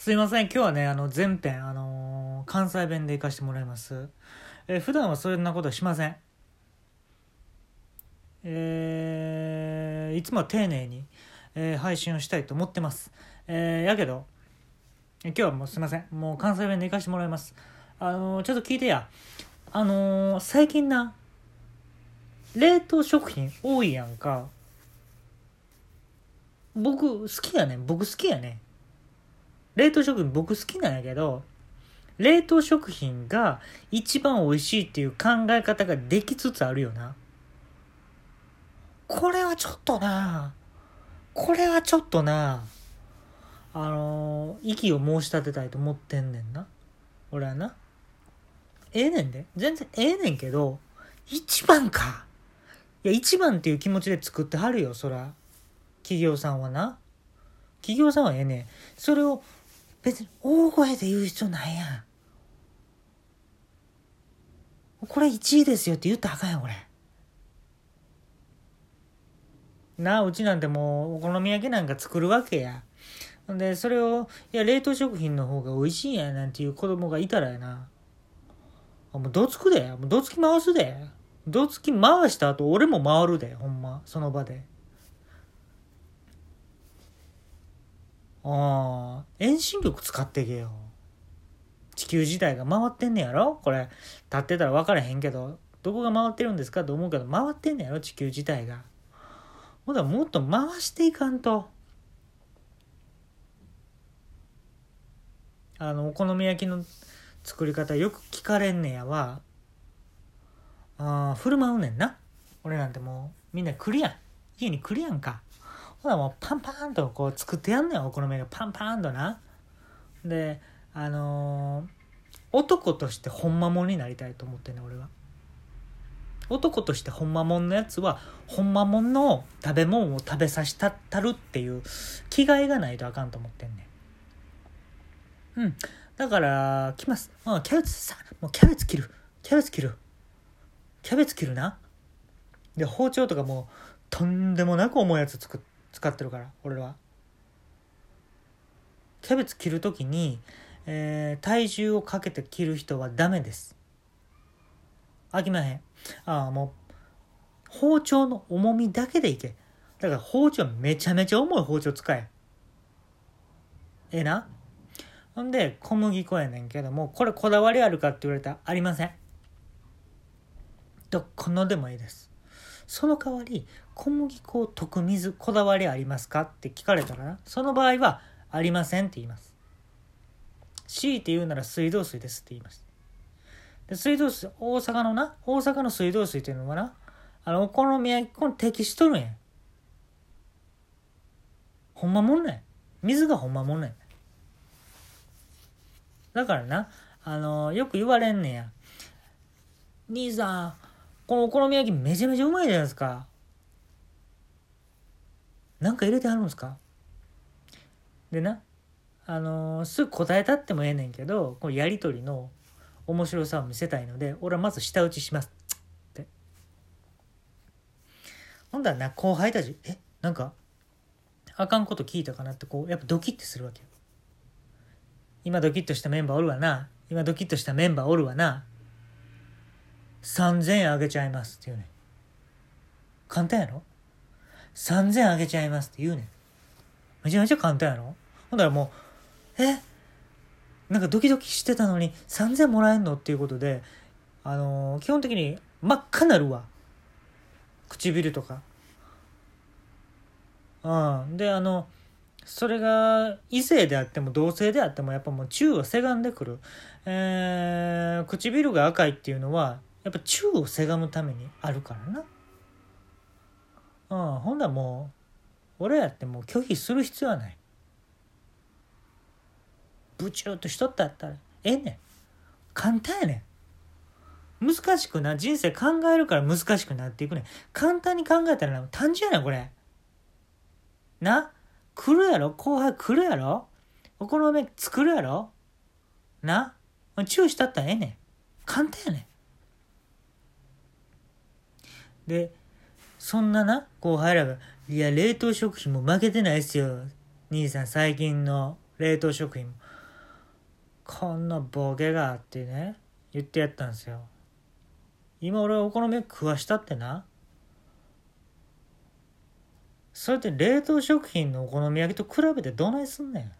すいません。今日はねあの前編あのー関西弁で行かしてもらいます、えー普段はそんなことはしません。えーいつもは丁寧に、えー配信をしたいと思ってます、えーやけど今日はもうすいません。もう関西弁で行かしてもらいます。あのーちょっと聞いてや。あの最近な冷凍食品多いやんか。僕好きやねん。僕好きやねん。冷凍食品僕好きなんやけど冷凍食品が一番美味しいっていう考え方ができつつあるよな。これはちょっとな。これはちょっとな。あのー、息を申し立てたいと思ってんねんな。俺はな。ええねんで。全然ええねんけど一番か。いや一番っていう気持ちで作ってはるよそら。企業さんはな。企業さんはええねん。それを別に大声で言う必要ないやん。これ1位ですよって言ったらあかんよこれなあうちなんてもうお好み焼きなんか作るわけや。んでそれをいや冷凍食品の方が美味しいんやなんていう子供がいたらやな。あもうどつくで。もうどつき回すで。どつき回した後俺も回るでほんま。その場で。ああ遠心力使ってけよ。地球自体が回ってんねやろ？これ。立ってたら分からへんけど。どこが回ってるんですか？と思うけど回ってんねやろ？地球自体が。ほんだらもっと回していかんと。あのお好み焼きの作り方よく聞かれんねやわ。あー振る舞うねんな。俺なんてもうみんな来るやん。家に来るやんか。ほらもうパンパーンとこう作ってやんねんお好み焼きパンパーンとな。であのー男としてほんまもんになりたいと思ってんね俺は。男としてほんまもんのやつはほんまもんの食べ物を食べさせたったるっていう気概がないとあかんと思ってんねん。うん。だから来ます。キャベツさもうキャベツ切る。キャベツ切る。キャベツ切るな。で包丁とかもうとんでもなく重いやつつく使ってるから俺は。キャベツ切る時に、えー体重をかけて切る人はダメです。飽きまへん。ああもう包丁の重みだけでいけ。だから包丁めちゃめちゃ重い包丁使え。ええな。ほんで小麦粉やねんけどもこれこだわりあるかって言われたらありません。どこのでもいいです。その代わり小麦粉を溶く水こだわりありますかって聞かれたらなその場合はありませんって言います。強いて言うなら水道水ですって言います。で水道水大阪のな大阪の水道水っていうのはなあのお好み焼き粉に適しとるんやほんまもんね水がほんまもんねだからなあのよく言われんねや。兄さんこのお好み焼きめちゃめちゃうまいじゃないですか。なんか入れてはるんですか？でなあのーすぐ答えたってもええねんけどこのやり取りの面白さを見せたいので俺はまず舌打ちします。って。ほんだらな後輩たちえ？なんかあかんこと聞いたかなってこうやっぱドキッてするわけ今ドキッとしたメンバーおるわな。今ドキッとしたメンバーおるわな。3000円あげちゃいますって言うねん。簡単やろ？3000円あげちゃいますって言うねん。めちゃめちゃ簡単やろ？ほんだらもうえ？なんかドキドキしてたのに3000もらえんの？っていうことであのー基本的に真っ赤なるわ。唇とか。うん。であのそれが異性であっても同性であってもやっぱもう宙をせがんでくる、えー唇が赤いっていうのはやっぱ宙をせがむためにあるからな。うんほんだらもう俺やってもう拒否する必要はない。ブチューっとしとったったらええねん。簡単やねん。難しくな人生考えるから難しくなっていくねん。簡単に考えたら単純やねんこれ。な？来るやろ？後輩来るやろ？お好み作るやろ？な？チューしたったらええねん。簡単やねん。でそんなな後輩らが「いや冷凍食品も負けてないっすよ。兄さん最近の冷凍食品も。こんなボケがあってね言ってやったんですよ。今俺はお好み焼き食わしたってな。それって冷凍食品のお好み焼きと比べてどないすんねん。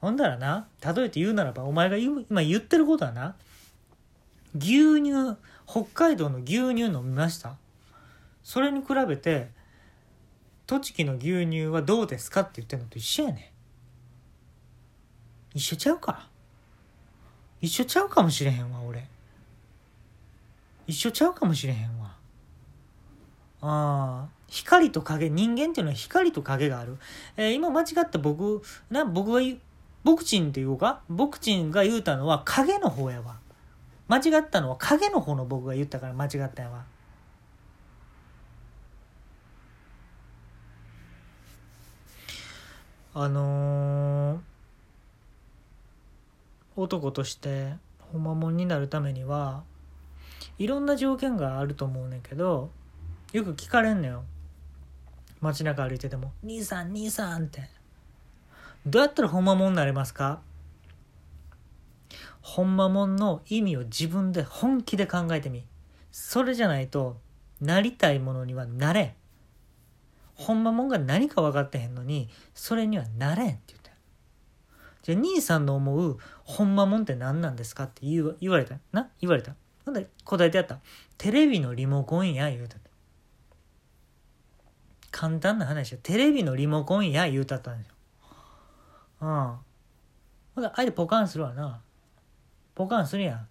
ほんだらな例えて言うならばお前が今言ってることはな。牛乳北海道の牛乳飲みました？それに比べて栃木の牛乳はどうですかって言ってんのと一緒やね。一緒ちゃうか？一緒ちゃうかもしれへんわ俺。一緒ちゃうかもしれへんわ。ああ光と影人間っていうのは光と影がある、えー、今間違った僕な僕がボクチンって言おうか？ボクチンが言うたのは影の方やわ。間違ったのは影の方の僕が言ったから間違ったんやわ。あのー、男としてほんまもんになるためにはいろんな条件があると思うねんけどよく聞かれんのよ。街中歩いてても「兄さん兄さん」って「どうやったらほんまもんになれますか?」ほんまもんの意味を自分で本気で考えてみ。それじゃないとなりたいものにはなれん。ほんまもんが何か分かってへんのにそれにはなれんって言った。じゃあ兄さんの思うほんまもんって何なんですかって言わ言われた？な？言われた？なんで答えてやった。テレビのリモコンや言うた簡単な話テレビのリモコンや言うたったんですよ。うん。ほんで相手ポカンするわな。ポカンするやん。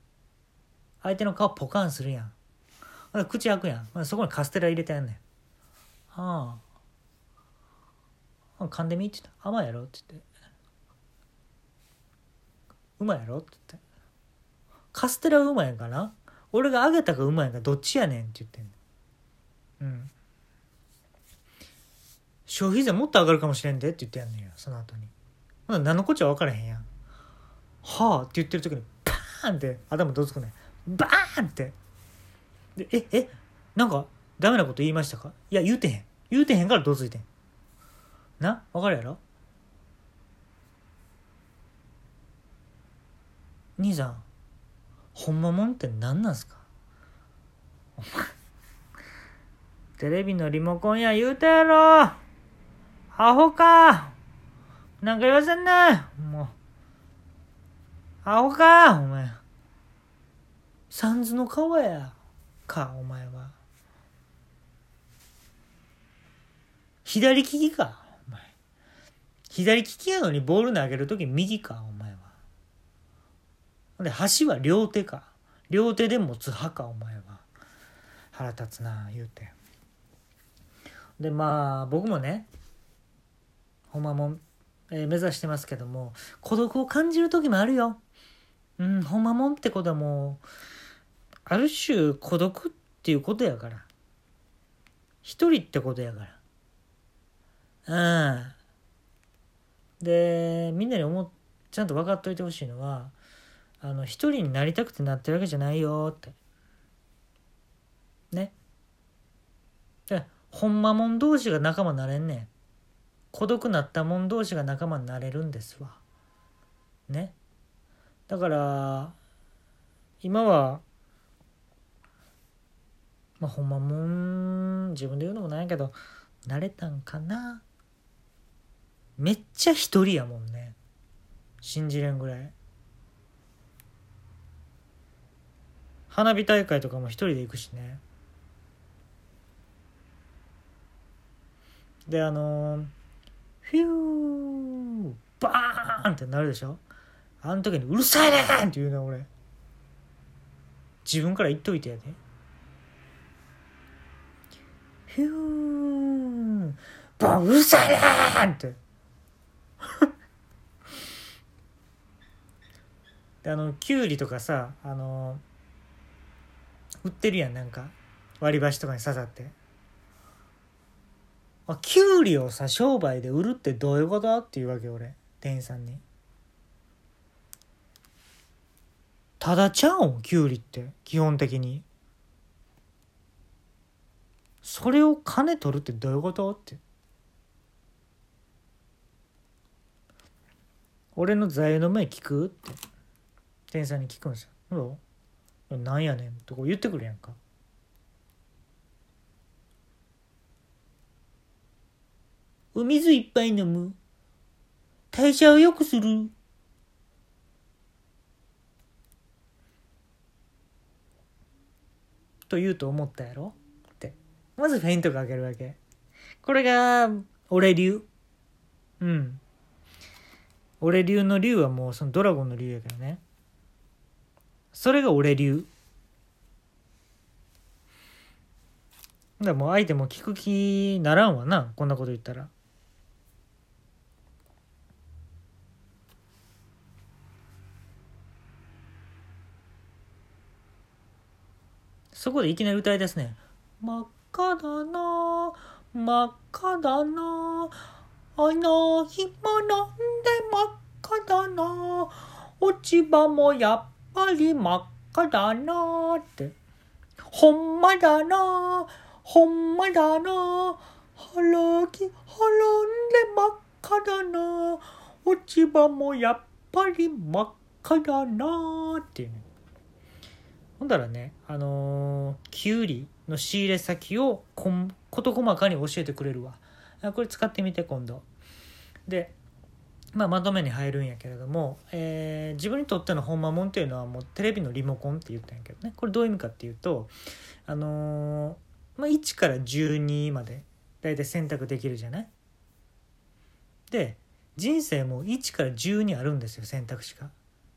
相手の顔ポカンするやん。口開くやん。そこにカステラ入れてやんねん。あ。あ噛んでみって言った甘いやろって言って。うまいやろって言って。カステラうまいんかな？俺が揚げたかうまいんかどっちやねんって言ってんうん。消費税もっと上がるかもしれんでって言ってやんねんよその後に。ほん何のこっちゃ分からへんやん。はあって言ってる時にーンって頭どつくね。バーンって。でええなんかダメなこと言いましたか？いや言うてへん。言うてへんからどついてん。な？わかるやろ？兄さんほんまもんって何なんすか？お前。テレビのリモコンや言うたやろ。アホか。なんか言わせんな。もう。アホかお前サンズの顔やかお前は左利きかお前左利きやのにボール投げるとき右か、お前は。で、箸は両手か。両手で持つ派か、お前は。腹立つな、言うて。で、まあ、僕もね、ほんまも、えー、目指してますけども、孤独を感じる時もあるよ。うん、ほんまもんってことはもう、ある種孤独っていうことやから。一人ってことやから。うん。でみんなに思ちゃんと分かっといてほしいのはあの一人になりたくてなってるわけじゃないよってねでほんまもん同士が仲間になれんねん孤独なったもん同士が仲間になれるんですわねだから今はまあほんまもん自分で言うのもないけど慣れたんかな。めっちゃ一人やもんね。信じれんぐらい。花火大会とかも一人で行くしね。であのー、フューバーンってなるでしょ。あの時に「うるさいねん!」って言うね俺。自分から言っといてやで。フューバンうるさいねんって。であのきゅうりとかさあの売ってるやんなんか。割り箸とかに刺さって。あきゅうりをさ商売で売るってどういうこと？っていうわけ俺。店員さんに。ただちゃうん？きゅうりって。基本的に。それを金取るってどういうこと？って。俺の座右の銘聞く?」って。店員さんに聞くんですよ「どう？なんやねん」とこ言ってくるやんか。お水いっぱい飲む。代謝を良くする。と言うと思ったやろ？って。まずフェイントかけるわけ。これが俺流？うん。俺流の流はもうそのドラゴンの流やけどね。それが俺流。だからもう相手も聞く気ならんわなこんなこと言ったらそこでいきなり歌い出すね。真っ赤だな真っ赤だなあの日もなんで真っ赤だな落ち葉もやっぱり真っ赤だなって。ほんまだなほんまだな腹き腹んで真っ赤だな落ち葉もやっぱり真っ赤だなってね。ほんだらねあのー、きゅうりの仕入れ先をこん事細かに教えてくれるわ。これ使ってみて今度。で、まあ、まとめに入るんやけれども、えー、自分にとっての本間もんっていうのはもうテレビのリモコンって言ったんやけどね。これどういう意味かっていうとあのー、まあ、1から12まで大体選択できるじゃない？で人生も1から12あるんですよ選択肢が。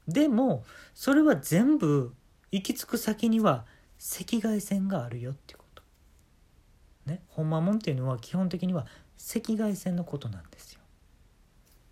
でもそれは全部行き着く先には赤外線があるよっていうこと。ね、ほんまもんっていうのは基本的には赤外線のことなんです。